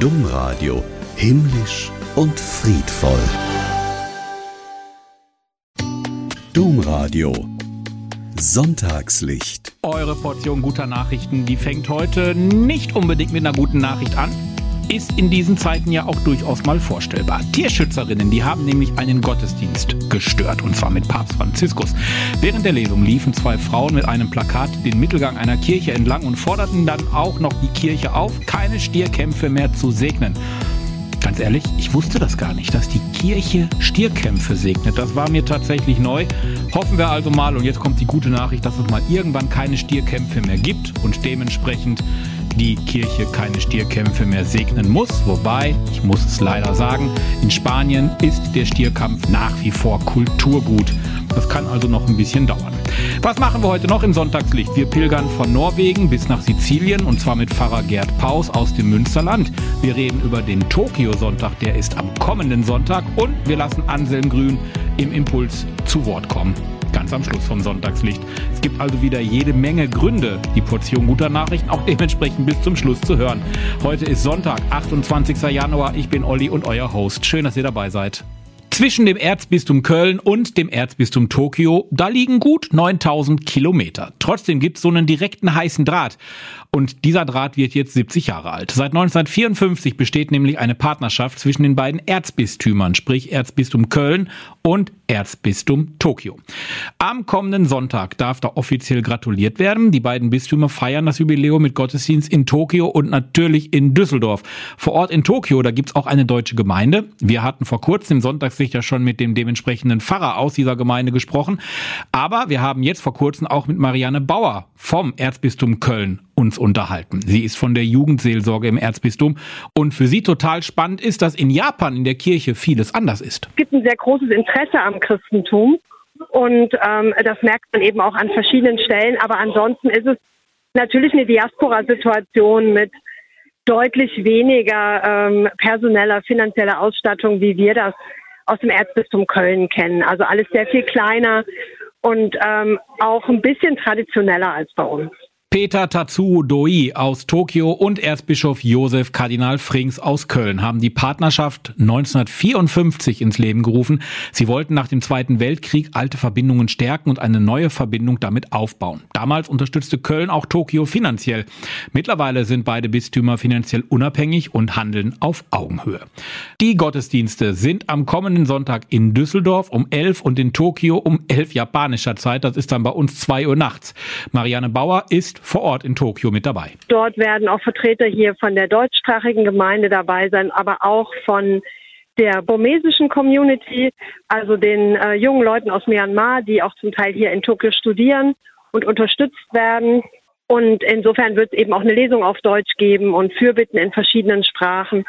Domradio himmlisch und friedvoll. Domradio Sonntagslicht. Eure Portion guter Nachrichten, die fängt heute nicht unbedingt mit einer guten Nachricht an ist in diesen Zeiten ja auch durchaus mal vorstellbar. Tierschützerinnen, die haben nämlich einen Gottesdienst gestört, und zwar mit Papst Franziskus. Während der Lesung liefen zwei Frauen mit einem Plakat den Mittelgang einer Kirche entlang und forderten dann auch noch die Kirche auf, keine Stierkämpfe mehr zu segnen. Ganz ehrlich, ich wusste das gar nicht, dass die Kirche Stierkämpfe segnet. Das war mir tatsächlich neu. Hoffen wir also mal, und jetzt kommt die gute Nachricht, dass es mal irgendwann keine Stierkämpfe mehr gibt und dementsprechend die Kirche keine Stierkämpfe mehr segnen muss. Wobei, ich muss es leider sagen, in Spanien ist der Stierkampf nach wie vor Kulturgut. Das kann also noch ein bisschen dauern. Was machen wir heute noch im Sonntagslicht? Wir pilgern von Norwegen bis nach Sizilien und zwar mit Pfarrer Gerd Paus aus dem Münsterland. Wir reden über den Tokio-Sonntag, der ist am kommenden Sonntag und wir lassen Anselm Grün im Impuls zu Wort kommen ganz am Schluss vom Sonntagslicht. Es gibt also wieder jede Menge Gründe, die Portion guter Nachrichten auch dementsprechend bis zum Schluss zu hören. Heute ist Sonntag, 28. Januar. Ich bin Olli und euer Host. Schön, dass ihr dabei seid. Zwischen dem Erzbistum Köln und dem Erzbistum Tokio, da liegen gut 9000 Kilometer. Trotzdem gibt es so einen direkten heißen Draht. Und dieser Draht wird jetzt 70 Jahre alt. Seit 1954 besteht nämlich eine Partnerschaft zwischen den beiden Erzbistümern, sprich Erzbistum Köln und Erzbistum Tokio. Am kommenden Sonntag darf da offiziell gratuliert werden. Die beiden Bistümer feiern das Jubiläum mit Gottesdienst in Tokio und natürlich in Düsseldorf. Vor Ort in Tokio, da gibt's auch eine deutsche Gemeinde. Wir hatten vor kurzem im Sonntagslicht ja schon mit dem dementsprechenden Pfarrer aus dieser Gemeinde gesprochen. Aber wir haben jetzt vor kurzem auch mit Marianne Bauer vom Erzbistum Köln uns unterhalten. Sie ist von der Jugendseelsorge im Erzbistum und für sie total spannend ist, dass in Japan in der Kirche vieles anders ist. Es gibt ein sehr großes Interesse am Christentum und ähm, das merkt man eben auch an verschiedenen Stellen. Aber ansonsten ist es natürlich eine Diaspora-Situation mit deutlich weniger ähm, personeller, finanzieller Ausstattung, wie wir das aus dem Erzbistum Köln kennen. Also alles sehr viel kleiner und ähm, auch ein bisschen traditioneller als bei uns. Peter Tatsuo Doi aus Tokio und Erzbischof Josef Kardinal Frings aus Köln haben die Partnerschaft 1954 ins Leben gerufen. Sie wollten nach dem Zweiten Weltkrieg alte Verbindungen stärken und eine neue Verbindung damit aufbauen. Damals unterstützte Köln auch Tokio finanziell. Mittlerweile sind beide Bistümer finanziell unabhängig und handeln auf Augenhöhe. Die Gottesdienste sind am kommenden Sonntag in Düsseldorf um 11 und in Tokio um 11 japanischer Zeit. Das ist dann bei uns 2 Uhr nachts. Marianne Bauer ist vor Ort in Tokio mit dabei. Dort werden auch Vertreter hier von der deutschsprachigen Gemeinde dabei sein, aber auch von der burmesischen Community, also den äh, jungen Leuten aus Myanmar, die auch zum Teil hier in Tokio studieren und unterstützt werden. Und insofern wird es eben auch eine Lesung auf Deutsch geben und Fürbitten in verschiedenen Sprachen.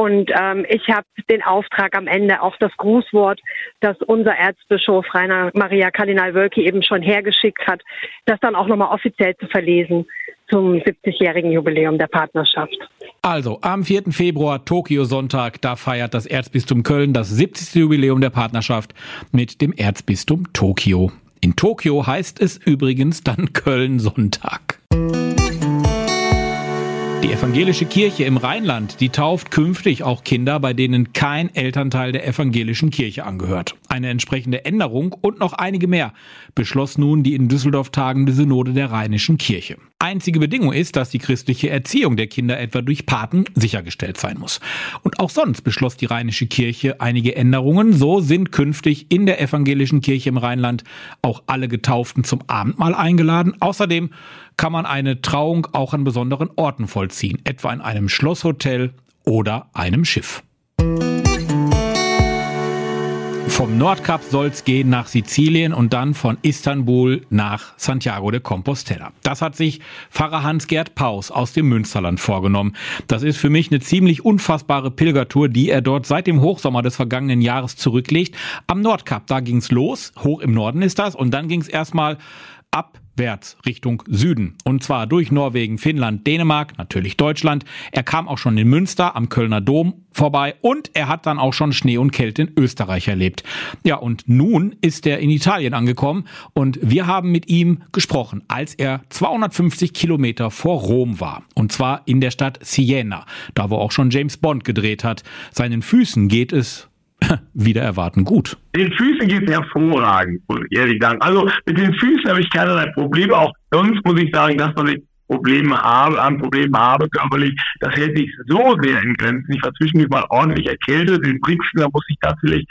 Und ähm, ich habe den Auftrag am Ende, auch das Grußwort, das unser Erzbischof Rainer Maria Kardinal Wölki eben schon hergeschickt hat, das dann auch nochmal offiziell zu verlesen zum 70-jährigen Jubiläum der Partnerschaft. Also am 4. Februar, Tokio-Sonntag, da feiert das Erzbistum Köln das 70. Jubiläum der Partnerschaft mit dem Erzbistum Tokio. In Tokio heißt es übrigens dann Köln-Sonntag. Die evangelische Kirche im Rheinland, die tauft künftig auch Kinder, bei denen kein Elternteil der evangelischen Kirche angehört. Eine entsprechende Änderung und noch einige mehr beschloss nun die in Düsseldorf tagende Synode der Rheinischen Kirche. Einzige Bedingung ist, dass die christliche Erziehung der Kinder etwa durch Paten sichergestellt sein muss. Und auch sonst beschloss die Rheinische Kirche einige Änderungen. So sind künftig in der evangelischen Kirche im Rheinland auch alle Getauften zum Abendmahl eingeladen. Außerdem kann man eine Trauung auch an besonderen Orten vollziehen, etwa in einem Schlosshotel oder einem Schiff. Vom Nordkap soll's gehen nach Sizilien und dann von Istanbul nach Santiago de Compostela. Das hat sich Pfarrer Hans-Gerd Paus aus dem Münsterland vorgenommen. Das ist für mich eine ziemlich unfassbare Pilgertour, die er dort seit dem Hochsommer des vergangenen Jahres zurücklegt. Am Nordkap, da ging's los, hoch im Norden ist das, und dann ging's erstmal ab ostwärts Richtung Süden. Und zwar durch Norwegen, Finnland, Dänemark, natürlich Deutschland. Er kam auch schon in Münster am Kölner Dom vorbei und er hat dann auch schon Schnee und Kälte in Österreich erlebt. Ja, und nun ist er in Italien angekommen und wir haben mit ihm gesprochen, als er 250 Kilometer vor Rom war. Und zwar in der Stadt Siena, da wo auch schon James Bond gedreht hat. Seinen Füßen geht es wieder erwarten gut. Den Füßen geht es hervorragend, muss ich ehrlich sagen. Also mit den Füßen habe ich keinerlei Probleme. Auch sonst muss ich sagen, dass man nicht Probleme habe, an Problemen habe körperlich, das hält sich so sehr in Grenzen. Ich war zwischendurch mal ordentlich erkältet, in Brixen, da muss ich tatsächlich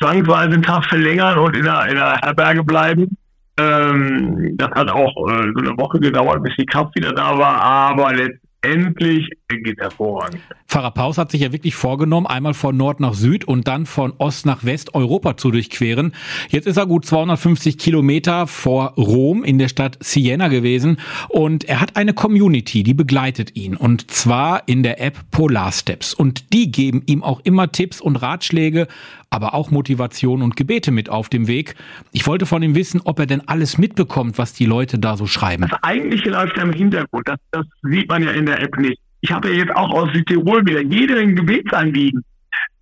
zwangsweise einen Tag verlängern und in der, in der Herberge bleiben. Ähm, das hat auch äh, so eine Woche gedauert, bis die Kraft wieder da war, aber letztendlich endlich geht hervorragend. Pfarrer Paus hat sich ja wirklich vorgenommen, einmal von Nord nach Süd und dann von Ost nach West Europa zu durchqueren. Jetzt ist er gut 250 Kilometer vor Rom in der Stadt Siena gewesen und er hat eine Community, die begleitet ihn und zwar in der App Polar Steps und die geben ihm auch immer Tipps und Ratschläge, aber auch Motivation und Gebete mit auf dem Weg. Ich wollte von ihm wissen, ob er denn alles mitbekommt, was die Leute da so schreiben. Das eigentliche läuft ja im Hintergrund, das, das sieht man ja in der App nicht. Ich habe ja jetzt auch aus Südtirol wieder jeden Gebetsanliegen.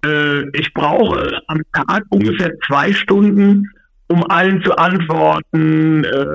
Äh, ich brauche am Tag ungefähr zwei Stunden, um allen zu antworten, äh,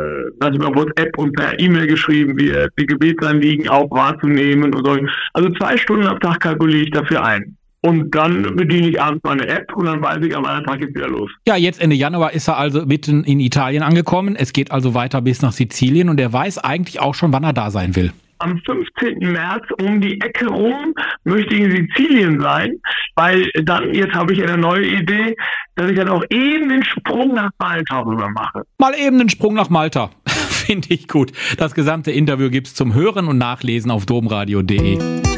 also über WhatsApp und per E-Mail geschrieben wird, die Gebetsanliegen auch wahrzunehmen und so. Also zwei Stunden am Tag kalkuliere ich dafür ein. Und dann bediene ich abends meine App und dann weiß ich, am anderen Tag geht's wieder los. Ja, jetzt Ende Januar ist er also mitten in Italien angekommen. Es geht also weiter bis nach Sizilien und er weiß eigentlich auch schon, wann er da sein will am 15. März um die Ecke rum möchte ich in Sizilien sein, weil dann, jetzt habe ich eine neue Idee, dass ich dann auch eben den Sprung nach Malta rüber mache. Mal eben den Sprung nach Malta. Finde ich gut. Das gesamte Interview gibt's zum Hören und Nachlesen auf domradio.de.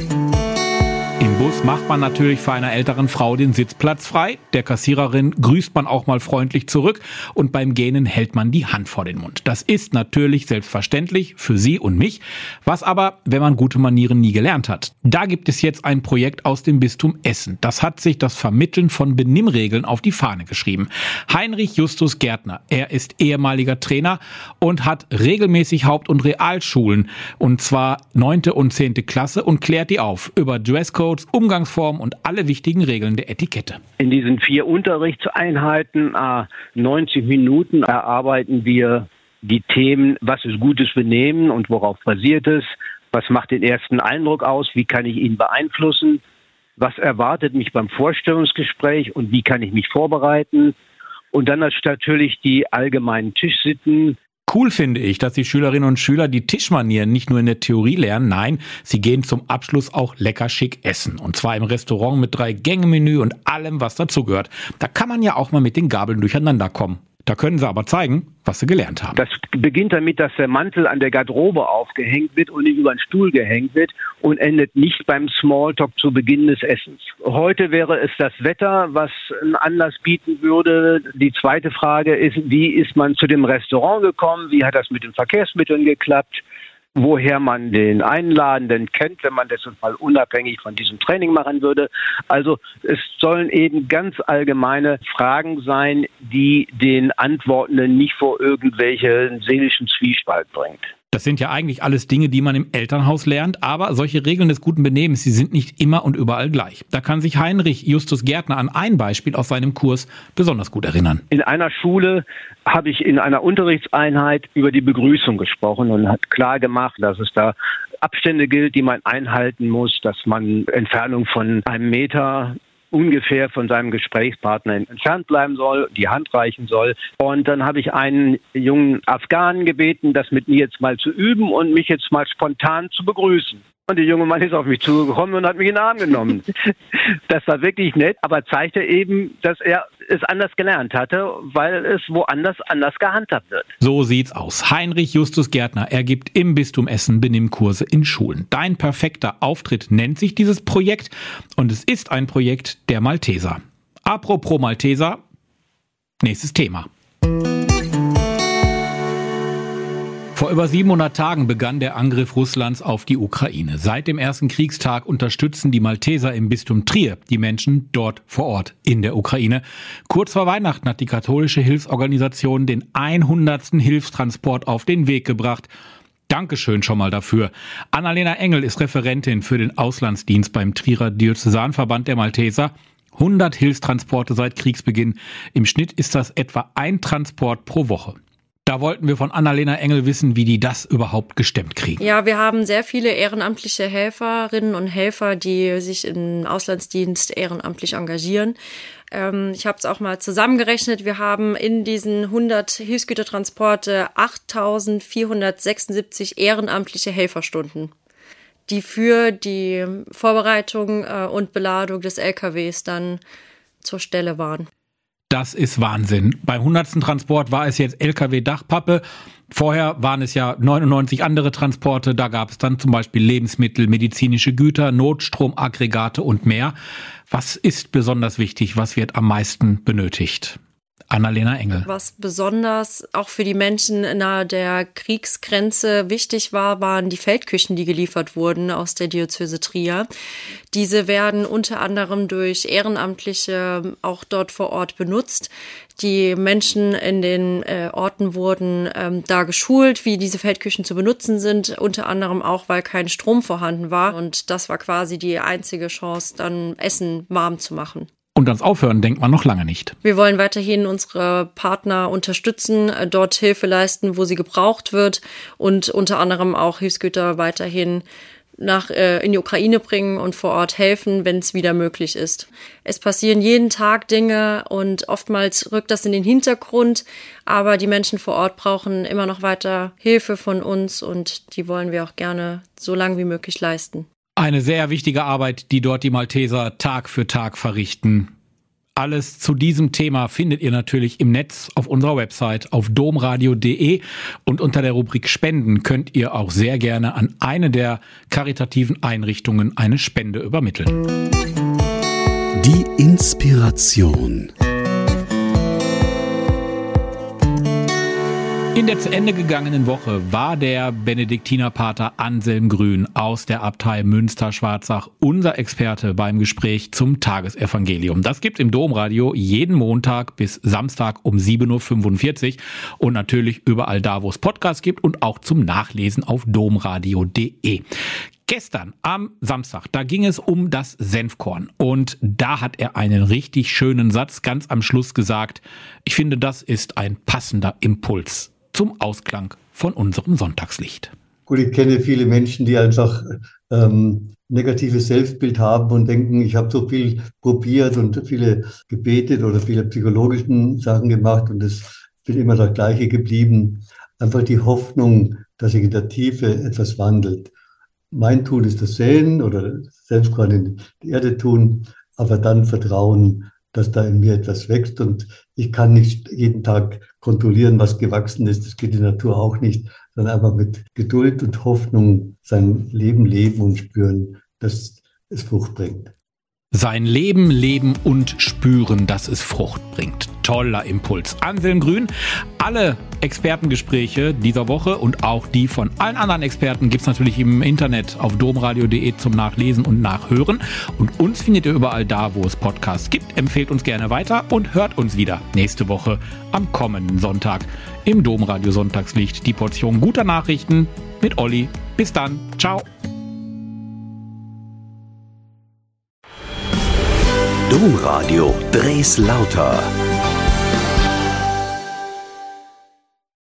Macht man natürlich für einer älteren Frau den Sitzplatz frei. Der Kassiererin grüßt man auch mal freundlich zurück und beim Gähnen hält man die Hand vor den Mund. Das ist natürlich selbstverständlich für Sie und mich. Was aber, wenn man gute Manieren nie gelernt hat? Da gibt es jetzt ein Projekt aus dem Bistum Essen. Das hat sich das Vermitteln von Benimmregeln auf die Fahne geschrieben. Heinrich Justus Gärtner, er ist ehemaliger Trainer und hat regelmäßig Haupt- und Realschulen und zwar neunte und zehnte Klasse und klärt die auf über Dresscode Dresscodes, Umgangsformen und alle wichtigen Regeln der Etikette. In diesen vier Unterrichtseinheiten, 90 äh, Minuten, erarbeiten wir die Themen, was ist gutes Benehmen und worauf basiert es, was macht den ersten Eindruck aus, wie kann ich ihn beeinflussen, was erwartet mich beim Vorstellungsgespräch und wie kann ich mich vorbereiten. Und dann natürlich die allgemeinen Tischsitten, Cool finde ich, dass die Schülerinnen und Schüler die Tischmanieren nicht nur in der Theorie lernen, nein, sie gehen zum Abschluss auch lecker schick essen. Und zwar im Restaurant mit drei Gänge-Menü und allem, was dazugehört. Da kann man ja auch mal mit den Gabeln durcheinander kommen. Da können sie aber zeigen, was sie gelernt haben. Das beginnt damit, dass der Mantel an der Garderobe aufgehängt wird und nicht über den Stuhl gehängt wird und endet nicht beim Smalltalk zu Beginn des Essens. Heute wäre es das Wetter, was einen Anlass bieten würde. Die zweite Frage ist, wie ist man zu dem Restaurant gekommen? Wie hat das mit den Verkehrsmitteln geklappt? Woher man den Einladenden kennt, wenn man das mal unabhängig von diesem Training machen würde. Also es sollen eben ganz allgemeine Fragen sein, die den Antwortenden nicht vor irgendwelche seelischen Zwiespalt bringt. Das sind ja eigentlich alles Dinge, die man im Elternhaus lernt, aber solche Regeln des guten Benehmens, sie sind nicht immer und überall gleich. Da kann sich Heinrich Justus Gärtner an ein Beispiel aus seinem Kurs besonders gut erinnern. In einer Schule habe ich in einer Unterrichtseinheit über die Begrüßung gesprochen und hat klar gemacht, dass es da Abstände gilt, die man einhalten muss, dass man Entfernung von einem Meter ungefähr von seinem Gesprächspartner entfernt bleiben soll, die Hand reichen soll. Und dann habe ich einen jungen Afghanen gebeten, das mit mir jetzt mal zu üben und mich jetzt mal spontan zu begrüßen. Und der junge Mann ist auf mich zugekommen und hat mich in den Arm genommen. Das war wirklich nett, aber zeigte eben, dass er es anders gelernt hatte, weil es woanders anders gehandhabt wird. So sieht's aus. Heinrich Justus Gärtner, er gibt im Bistum Essen Benimmkurse in Schulen. Dein perfekter Auftritt nennt sich dieses Projekt und es ist ein Projekt der Malteser. Apropos Malteser, nächstes Thema. Vor über 700 Tagen begann der Angriff Russlands auf die Ukraine. Seit dem ersten Kriegstag unterstützen die Malteser im Bistum Trier die Menschen dort vor Ort in der Ukraine. Kurz vor Weihnachten hat die katholische Hilfsorganisation den 100. Hilfstransport auf den Weg gebracht. Dankeschön schon mal dafür. Annalena Engel ist Referentin für den Auslandsdienst beim Trierer Diözesanverband der Malteser. 100 Hilfstransporte seit Kriegsbeginn. Im Schnitt ist das etwa ein Transport pro Woche. Da wollten wir von Annalena Engel wissen, wie die das überhaupt gestemmt kriegen. Ja, wir haben sehr viele ehrenamtliche Helferinnen und Helfer, die sich im Auslandsdienst ehrenamtlich engagieren. Ähm, ich habe es auch mal zusammengerechnet. Wir haben in diesen 100 Hilfsgütertransporte 8.476 ehrenamtliche Helferstunden die für die Vorbereitung äh, und Beladung des LKWs dann zur Stelle waren. Das ist Wahnsinn. Beim 100. Transport war es jetzt LKW-Dachpappe. Vorher waren es ja 99 andere Transporte. Da gab es dann zum Beispiel Lebensmittel, medizinische Güter, Notstromaggregate und mehr. Was ist besonders wichtig? Was wird am meisten benötigt? Annalena Engel. Was besonders auch für die Menschen nahe der Kriegsgrenze wichtig war, waren die Feldküchen, die geliefert wurden aus der Diözese Trier. Diese werden unter anderem durch Ehrenamtliche auch dort vor Ort benutzt. Die Menschen in den äh, Orten wurden ähm, da geschult, wie diese Feldküchen zu benutzen sind, unter anderem auch, weil kein Strom vorhanden war. Und das war quasi die einzige Chance, dann Essen warm zu machen. Und ans Aufhören denkt man noch lange nicht. Wir wollen weiterhin unsere Partner unterstützen, äh, dort Hilfe leisten, wo sie gebraucht wird und unter anderem auch Hilfsgüter weiterhin nach äh, in die Ukraine bringen und vor Ort helfen, wenn es wieder möglich ist. Es passieren jeden Tag Dinge und oftmals rückt das in den Hintergrund, aber die Menschen vor Ort brauchen immer noch weiter Hilfe von uns und die wollen wir auch gerne so lange wie möglich leisten. Eine sehr wichtige Arbeit, die dort die Malteser Tag für Tag verrichten. Alles zu diesem Thema findet ihr natürlich im Netz auf unserer Website auf domradio.de und unter der Rubrik Spenden könnt ihr auch sehr gerne an eine der karitativen Einrichtungen eine Spende übermitteln. Die Inspiration. In der zu Ende gegangenen Woche war der Benediktinerpater Anselm Grün aus der Abtei Münster-Schwarzach unser Experte beim Gespräch zum Tagesevangelium. Das gibt im Domradio jeden Montag bis Samstag um 7.45 Uhr und natürlich überall da, wo es Podcasts gibt und auch zum Nachlesen auf domradio.de. Gestern am Samstag, da ging es um das Senfkorn und da hat er einen richtig schönen Satz ganz am Schluss gesagt. Ich finde, das ist ein passender Impuls zum Ausklang von unserem Sonntagslicht. Gut, ich kenne viele Menschen, die einfach ähm, negatives Selbstbild haben und denken, ich habe so viel probiert und viele gebetet oder viele psychologischen Sachen gemacht und es bin immer das Gleiche geblieben. Einfach die Hoffnung, dass sich in der Tiefe etwas wandelt. Mein Tun ist das Säen oder selbst gerade in die Erde tun, aber dann Vertrauen, dass da in mir etwas wächst und ich kann nicht jeden Tag kontrollieren, was gewachsen ist. Das geht die Natur auch nicht, sondern einfach mit Geduld und Hoffnung sein Leben leben und spüren, dass es Frucht bringt. Sein Leben leben und spüren, dass es Frucht bringt. Toller Impuls. Anselm Grün, alle Expertengespräche dieser Woche und auch die von allen anderen Experten gibt es natürlich im Internet auf domradio.de zum Nachlesen und Nachhören. Und uns findet ihr überall da, wo es Podcasts gibt. Empfehlt uns gerne weiter und hört uns wieder nächste Woche am kommenden Sonntag im Domradio Sonntagslicht. Die Portion guter Nachrichten mit Olli. Bis dann. Ciao. Domradio Dres Lauter